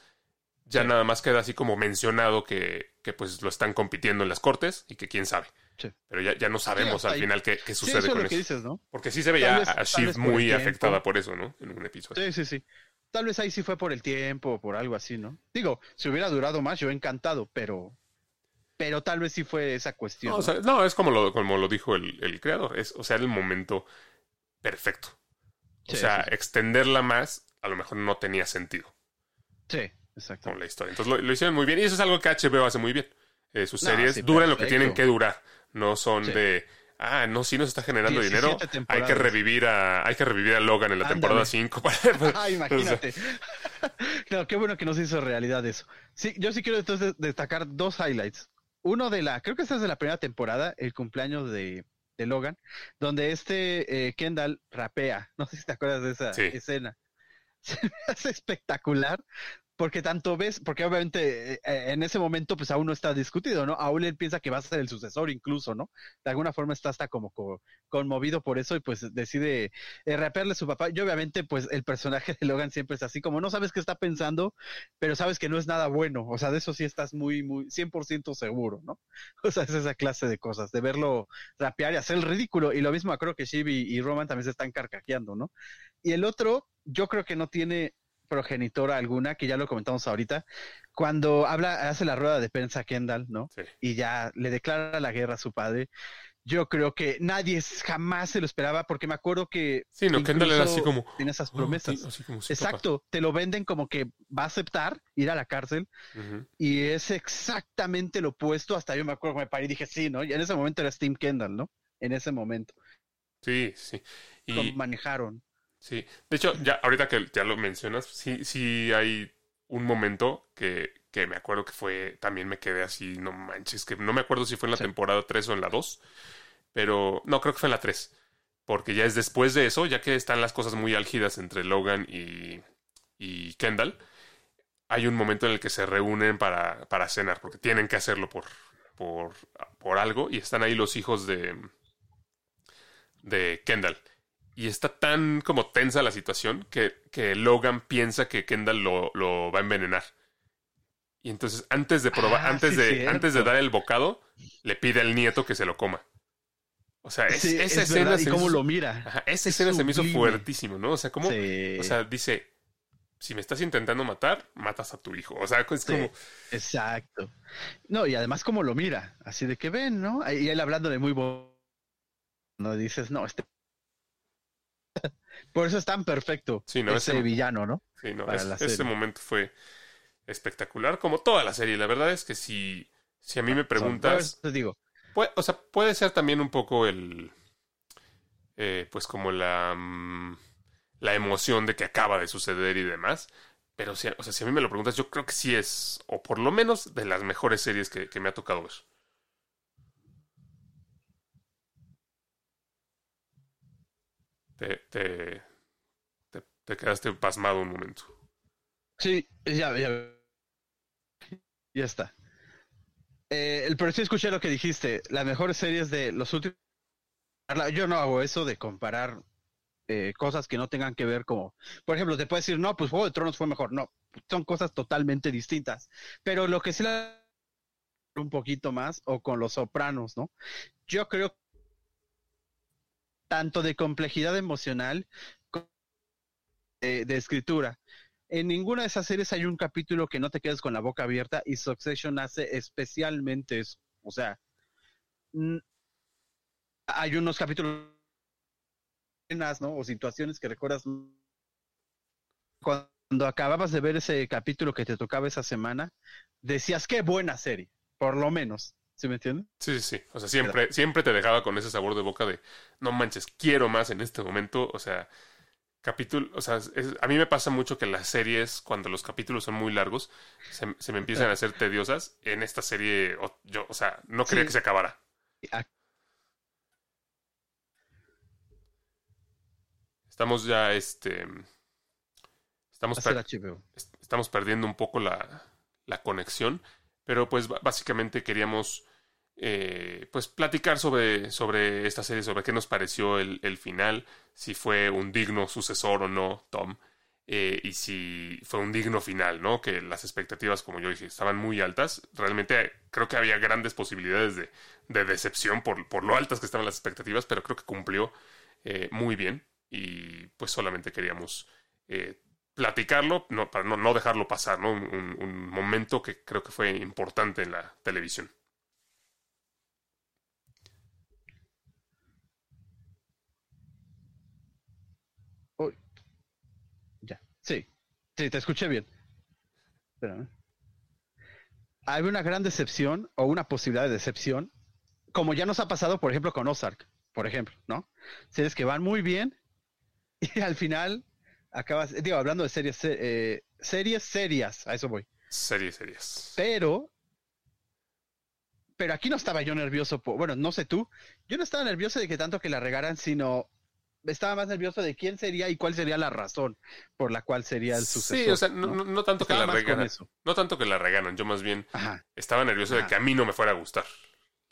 [SPEAKER 1] ya
[SPEAKER 2] Sí.
[SPEAKER 1] nada más queda así como mencionado que, que pues lo están compitiendo en las cortes y que quién sabe.
[SPEAKER 2] Sí.
[SPEAKER 1] Pero ya, ya no sabemos al final qué, qué sucede
[SPEAKER 2] eso
[SPEAKER 1] con eso.
[SPEAKER 2] dices, ¿no?
[SPEAKER 1] Porque sí se veía
[SPEAKER 2] vez-
[SPEAKER 1] a Shiv muy
[SPEAKER 2] tiempo.
[SPEAKER 1] afectada por eso, ¿no? En un episodio.
[SPEAKER 2] Sí, sí, sí. Tal vez ahí sí fue por el tiempo o por algo así, ¿no? Digo, si hubiera durado más, yo encantado, pero. Pero tal vez sí fue esa cuestión.
[SPEAKER 1] No,
[SPEAKER 2] ¿no?
[SPEAKER 1] o sea, no, es como lo, como lo dijo el, el creador. Es, o sea, era el momento perfecto. O sea,
[SPEAKER 2] sí,
[SPEAKER 1] extenderla más a lo mejor no tenía sentido
[SPEAKER 2] Sí, exacto.
[SPEAKER 1] con la historia. Entonces lo, lo hicieron muy bien. Y eso es algo que HBO hace muy bien. Eh, sus
[SPEAKER 2] No,
[SPEAKER 1] series
[SPEAKER 2] sí,
[SPEAKER 1] duran lo que tienen que durar. No son de. Ah, no, sí nos está generando
[SPEAKER 2] 17
[SPEAKER 1] dinero. Hay que revivir a, hay que revivir a Logan en la
[SPEAKER 2] Ándale.
[SPEAKER 1] temporada 5 para,
[SPEAKER 2] Ah, imagínate. no, qué bueno que nos hizo realidad eso. Sí, yo sí quiero entonces destacar dos highlights. Uno de la, creo que esta es de la primera temporada, el cumpleaños de, de Logan, donde este eh, Kendall rapea. No sé si te acuerdas de esa
[SPEAKER 1] Sí.
[SPEAKER 2] escena. Se me hace espectacular. Porque tanto ves, porque obviamente eh, eh, en ese momento pues aún no está discutido, ¿no? Aún él piensa que va a ser el sucesor incluso, ¿no? De alguna forma está hasta como co- conmovido por eso y pues decide eh, rapearle a su papá. Y obviamente, pues el personaje de Logan siempre es así, como no sabes qué está pensando, pero sabes que no es nada bueno. O sea, de eso sí estás muy, muy, 100% seguro, ¿no? O sea, es esa clase de cosas, de verlo rapear y hacer el ridículo. Y lo mismo creo que Shiv y, y Roman también se están carcajeando, ¿no? Y el otro, yo creo que no tiene progenitora alguna, que ya lo comentamos ahorita, cuando habla, hace la rueda de prensa Kendall, ¿no?
[SPEAKER 1] Sí.
[SPEAKER 2] Y ya le declara la guerra a su padre. Yo creo que nadie jamás se lo esperaba, porque me acuerdo que
[SPEAKER 1] Sí, no, Kendall era así como.
[SPEAKER 2] tiene esas
[SPEAKER 1] "Oh,
[SPEAKER 2] promesas.
[SPEAKER 1] sí", así como, "Sí, papá".
[SPEAKER 2] Exacto, te lo venden como que va a aceptar ir a la cárcel y es exactamente lo opuesto. Hasta yo me acuerdo que me paré y dije, sí, ¿no? Y en ese momento era Steve Kendall, ¿no? En ese momento.
[SPEAKER 1] Sí, sí.
[SPEAKER 2] Lo manejaron.
[SPEAKER 1] Sí, de hecho, ya ahorita que ya lo mencionas, sí, sí hay un momento que, que me acuerdo que fue, también me quedé así, no manches, que no me acuerdo si fue en la
[SPEAKER 2] Sí.
[SPEAKER 1] temporada 3 o en la 2, pero no, creo que fue en la 3, porque ya es después de eso, ya que están las cosas muy álgidas entre Logan y, y Kendall, hay un momento en el que se reúnen para, para cenar, porque tienen que hacerlo por, por, por algo, y están ahí los hijos de, de Kendall. Y está tan como tensa la situación que, que Logan piensa que Kendall lo, lo va a envenenar. Y entonces, antes de probar,
[SPEAKER 2] Ah,
[SPEAKER 1] antes
[SPEAKER 2] sí,
[SPEAKER 1] de,
[SPEAKER 2] cierto.
[SPEAKER 1] antes de dar el bocado, le pide al nieto que se lo coma. O sea, es-
[SPEAKER 2] Sí,
[SPEAKER 1] esa
[SPEAKER 2] es
[SPEAKER 1] escena
[SPEAKER 2] verdad, y
[SPEAKER 1] se
[SPEAKER 2] cómo
[SPEAKER 1] hizo-
[SPEAKER 2] lo mira.
[SPEAKER 1] Ajá, esa
[SPEAKER 2] es
[SPEAKER 1] escena se me hizo fuertísimo, ¿no? O sea, como,
[SPEAKER 2] Sí.
[SPEAKER 1] o sea, dice, si me estás intentando matar, matas a tu hijo. O sea, es
[SPEAKER 2] Sí.
[SPEAKER 1] como,
[SPEAKER 2] Exacto. No, y además cómo lo mira, así de que ven, ¿no? Y él hablándole muy bueno. No dices, no, este. Por eso es tan perfecto
[SPEAKER 1] Sí, no,
[SPEAKER 2] ese
[SPEAKER 1] ese-
[SPEAKER 2] villano, ¿no?
[SPEAKER 1] Sí, no, es- ese momento fue espectacular, como toda la serie. La verdad es que si, si a mí me preguntas,
[SPEAKER 2] te digo,
[SPEAKER 1] puede, o sea, puede ser también un poco el, eh, pues como la, mm, la emoción de que acaba de suceder y demás. Pero si, o sea, si a mí me lo preguntas, yo creo que sí es, o por lo menos de las mejores series que, que me ha tocado ver. Te, te, te, te quedaste pasmado un momento.
[SPEAKER 2] Sí, ya, ya. Ya está. Eh, pero sí escuché lo que dijiste. Las mejores series de los últimos. Yo no hago eso de comparar eh, cosas que no tengan que ver como. Por ejemplo, te puedes decir, no, pues Juego de Tronos fue mejor. No, son cosas totalmente distintas. Pero lo que sí la. Un poquito más, o con los sopranos, ¿no? Yo creo. Tanto de complejidad emocional como de- escritura. En ninguna de esas series hay un capítulo que no te quedes con la boca abierta y Succession hace especialmente eso. O sea, hay unos capítulos ¿no? O situaciones que recuerdas cuando acababas de ver ese capítulo que te tocaba esa semana, decías qué buena serie, por lo menos. ¿Sí me entiendes?
[SPEAKER 1] Sí, sí, sí. O sea, siempre, siempre te dejaba con ese sabor de boca de no manches, quiero más en este momento. O sea, capítulo, o sea, a mí me pasa mucho que las series, cuando los capítulos son muy largos, se, me empiezan a hacer tediosas. En esta serie, yo, o sea, no quería que se acabara. Estamos ya, este, estamos, estamos perdiendo un poco la, la conexión, pero pues básicamente queríamos eh, pues platicar sobre, sobre esta serie, sobre qué nos pareció el, el final, si fue un digno sucesor o no, Tom, eh, y si fue un digno final, ¿no? Que las expectativas, como yo dije, estaban muy altas. Realmente creo que había grandes posibilidades de, de decepción por, por, lo altas que estaban las expectativas, pero creo que cumplió eh, muy bien y pues solamente queríamos eh, platicarlo no, para no, no, dejarlo pasar, ¿no? Un, un, momento que creo que fue importante en la televisión.
[SPEAKER 2] ya, sí, sí, te escuché bien. Hay una gran decepción o una posibilidad de decepción, como ya nos ha pasado, por ejemplo, con Ozark, por ejemplo, ¿no? Series que van muy bien y al final acabas, digo, hablando de series, eh, series serias, a eso voy.
[SPEAKER 1] Series serias.
[SPEAKER 2] Pero, pero aquí no estaba yo nervioso, bueno, no sé tú, yo no estaba nervioso de que tanto que la regaran, sino estaba más nervioso de quién sería y cuál sería la razón por la cual sería el sucesor.
[SPEAKER 1] Sí, o sea, no, tanto que la regaran. No tanto que la regaran, yo más bien estaba nervioso de que a mí no me fuera a gustar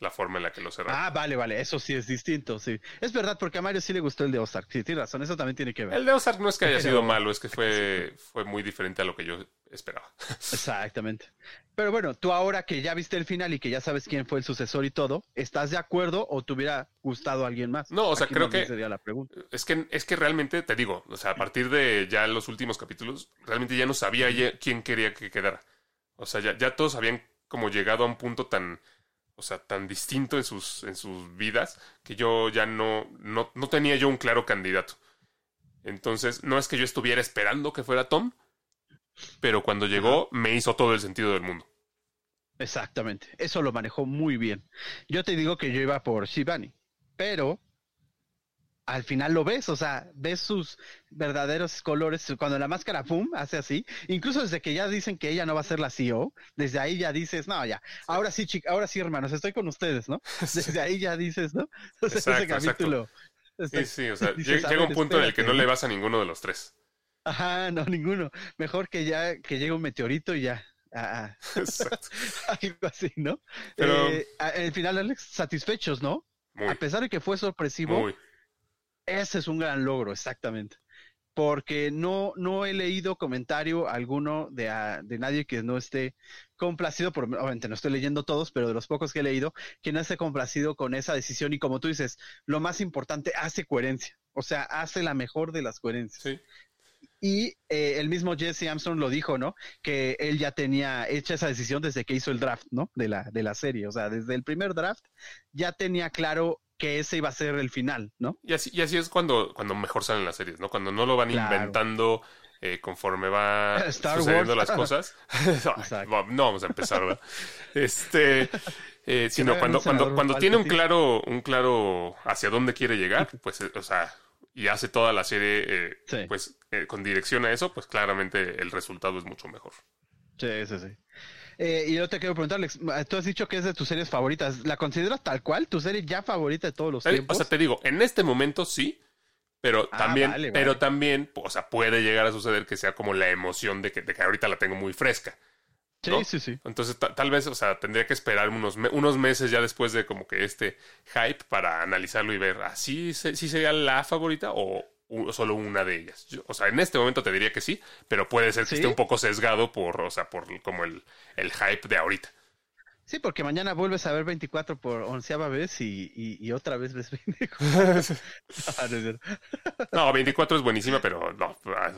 [SPEAKER 1] la forma en la que lo cerraron.
[SPEAKER 2] Ah, vale, vale, eso sí es distinto, sí. Es verdad, porque a Mario sí le gustó el de Ozark, sí, tienes razón, eso también tiene que ver.
[SPEAKER 1] El de Ozark no es que haya sido malo, es que fue, fue muy diferente a lo que yo esperaba.
[SPEAKER 2] Exactamente. Pero bueno, tú ahora que ya viste el final y que ya sabes quién fue el sucesor y todo, ¿estás de acuerdo o te hubiera gustado alguien más?
[SPEAKER 1] No, o sea, creo que sería la pregunta. Es que es que realmente te digo, o sea, a partir de ya los últimos capítulos, realmente ya no sabía quién quería que quedara. O sea, ya, ya todos habían como llegado a un punto tan o sea, tan distinto en sus, en sus vidas, que yo ya no, no, no tenía yo un claro candidato. Entonces, no es que yo estuviera esperando que fuera Tom, pero cuando llegó me hizo todo el sentido del mundo.
[SPEAKER 2] Exactamente, eso lo manejó muy bien. Yo te digo que yo iba por Shivani, pero al final lo ves, o sea, ves sus verdaderos colores cuando la máscara pum hace así, incluso desde que ya dicen que ella no va a ser la CEO, desde ahí ya dices, no, ya, ahora sí, chica, ahora sí, hermanos, estoy con ustedes, ¿no? Desde ahí ya dices, ¿no?
[SPEAKER 1] ese capítulo. sí, sí, o sea, llega un punto en el que no le vas a ninguno de los tres.
[SPEAKER 2] Ajá, no, ninguno. Mejor que ya, que llegue un meteorito y ya. Ah, algo así, ¿no? Pero, eh, al final, Alex, satisfechos, ¿no? a pesar de que fue sorpresivo, muy ese es un gran logro, exactamente. Porque no, no he leído comentario alguno de, ah, de nadie que no esté complacido, por, obviamente no estoy leyendo todos, pero de los pocos que he leído, que no esté complacido con esa decisión. Y como tú dices, lo más importante, hace coherencia. O sea, hace la mejor de las coherencias. Sí. Y eh, el mismo Jesse Armstrong lo dijo, ¿no? Que él ya tenía hecha esa decisión desde que hizo el draft, ¿no? De la, de la serie. O sea, desde el primer draft ya tenía claro que ese iba a ser el final, ¿no?
[SPEAKER 1] Y así, y así es cuando, cuando mejor salen las series, ¿no? Cuando no lo van inventando eh, conforme va sucediendo las cosas. no vamos a empezar, ¿verdad? este, eh, sino cuando, cuando, cuando tiene un claro, un claro hacia dónde quiere llegar, pues, eh, o sea, y hace toda la serie, pues, con dirección a eso, pues claramente el resultado es mucho mejor.
[SPEAKER 2] Sí, sí, sí. Eh, y yo te quiero preguntarle, tú has dicho que es de tus series favoritas. ¿La consideras tal cual tu serie ya favorita de todos los tiempos?
[SPEAKER 1] O sea, te digo, en este momento sí, pero ah, también, pero también, o sea, puede llegar a suceder que sea como la emoción de que, de que ahorita la tengo muy fresca.
[SPEAKER 2] Sí, sí, sí.
[SPEAKER 1] Entonces, tal vez, o sea, tendría que esperar unos, unos meses ya después de como que este hype para analizarlo y ver, ¿así ¿ah, sí sería la favorita o, solo una de ellas. o sea, en este momento te diría que sí, pero puede ser que esté un poco sesgado por, o sea, por como el, el, hype de ahorita.
[SPEAKER 2] Sí, porque mañana vuelves a ver 24 por onceava vez y, y, otra vez ves 24.
[SPEAKER 1] no, 24 es buenísima, pero no,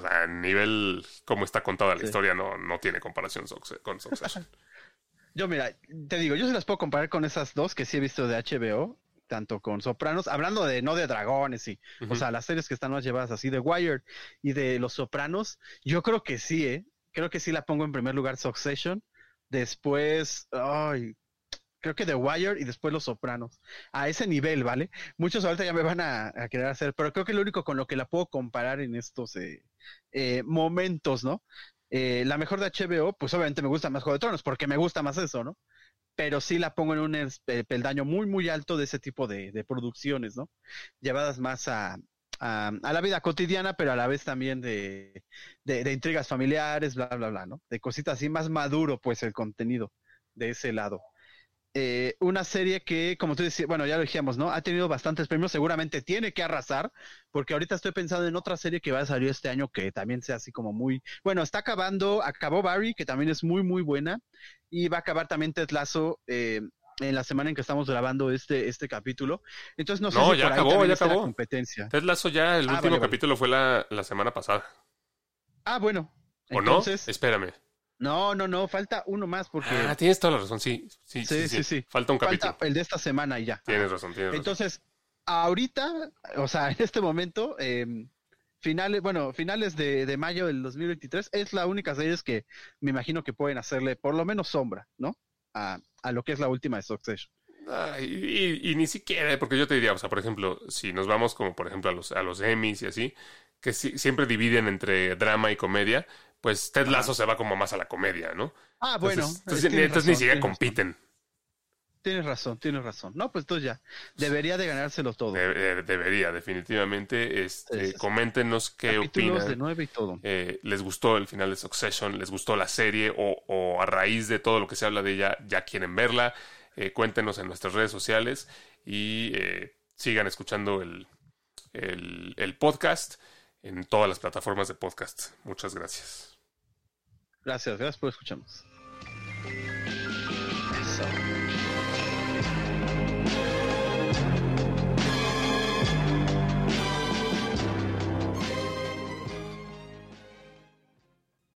[SPEAKER 1] a nivel como está contada la historia no, no tiene comparación con Succession.
[SPEAKER 2] Yo, mira, te digo, yo se las puedo comparar con esas dos que sí he visto de HBO tanto con Sopranos, hablando de no de dragones y, o sea, las series que están más llevadas así de Wired y de Los Sopranos, yo creo que sí, ¿eh? Creo que sí la pongo en primer lugar Succession. Después, ay, creo que The Wire y después Los Sopranos. A ese nivel, ¿vale? Muchos ahorita ya me van a, querer hacer, pero creo que lo único con lo que la puedo comparar en estos eh, eh, momentos, ¿no? Eh, la mejor de HBO, pues obviamente me gusta más Juego de Tronos, porque me gusta más eso, ¿no? Pero sí la pongo en un peldaño muy, muy alto de ese tipo de, producciones, ¿no? Llevadas más a, a, la vida cotidiana, pero a la vez también de, de, intrigas familiares, bla, bla, bla, ¿no? De cositas así más maduro, pues el contenido de ese lado. Eh, una serie que, como tú decías, bueno, ya lo dijimos, ¿no? Ha tenido bastantes premios, seguramente tiene que arrasar, porque ahorita estoy pensando en otra serie que va a salir este año que también sea así como muy, bueno, está acabando, acabó Barry, que también es muy, muy buena, y va a acabar también Ted eh, en la semana en que estamos grabando este, este capítulo. Entonces no sé
[SPEAKER 1] no,
[SPEAKER 2] si
[SPEAKER 1] ya acabó, ya acabó.
[SPEAKER 2] competencia.
[SPEAKER 1] Ted Lasso ya, el ah, último capítulo fue la, la semana pasada.
[SPEAKER 2] Ah, bueno.
[SPEAKER 1] ¿O Entonces, no? Espérame.
[SPEAKER 2] No, no, no, falta uno más porque.
[SPEAKER 1] Ah, tienes toda la razón, sí. Sí, sí, sí. sí, Falta un capítulo. Falta
[SPEAKER 2] el de esta semana y ya.
[SPEAKER 1] Tienes razón, tienes
[SPEAKER 2] razón. Entonces, ahorita, o sea, en este momento, eh, finales, bueno, finales de, de, mayo del 2023, es la única serie que me imagino que pueden hacerle por lo menos sombra, ¿no? A, a lo que es la última de Succession.
[SPEAKER 1] y, ni siquiera, eh, porque yo te diría, o sea, por ejemplo, si nos vamos como por ejemplo a los, a los Emmys y así, que siempre dividen entre drama y comedia, pues Ted Lasso se va como más a la comedia, ¿no?
[SPEAKER 2] Ah, bueno.
[SPEAKER 1] Entonces, ni siquiera compiten.
[SPEAKER 2] Tienes razón, tienes razón. No, pues entonces ya. Debería de ganárselo todo.
[SPEAKER 1] debería, definitivamente. Este, Coméntenos qué opinan.
[SPEAKER 2] de nueve y todo.
[SPEAKER 1] Eh, ¿Les gustó el final de Succession? ¿Les gustó la serie? O, a raíz de todo lo que se habla de ella, ya quieren verla? Eh, cuéntenos en nuestras redes sociales y eh, sigan escuchando el, el podcast en todas las plataformas de podcast. Muchas gracias.
[SPEAKER 2] Gracias, gracias por escucharnos. Eso.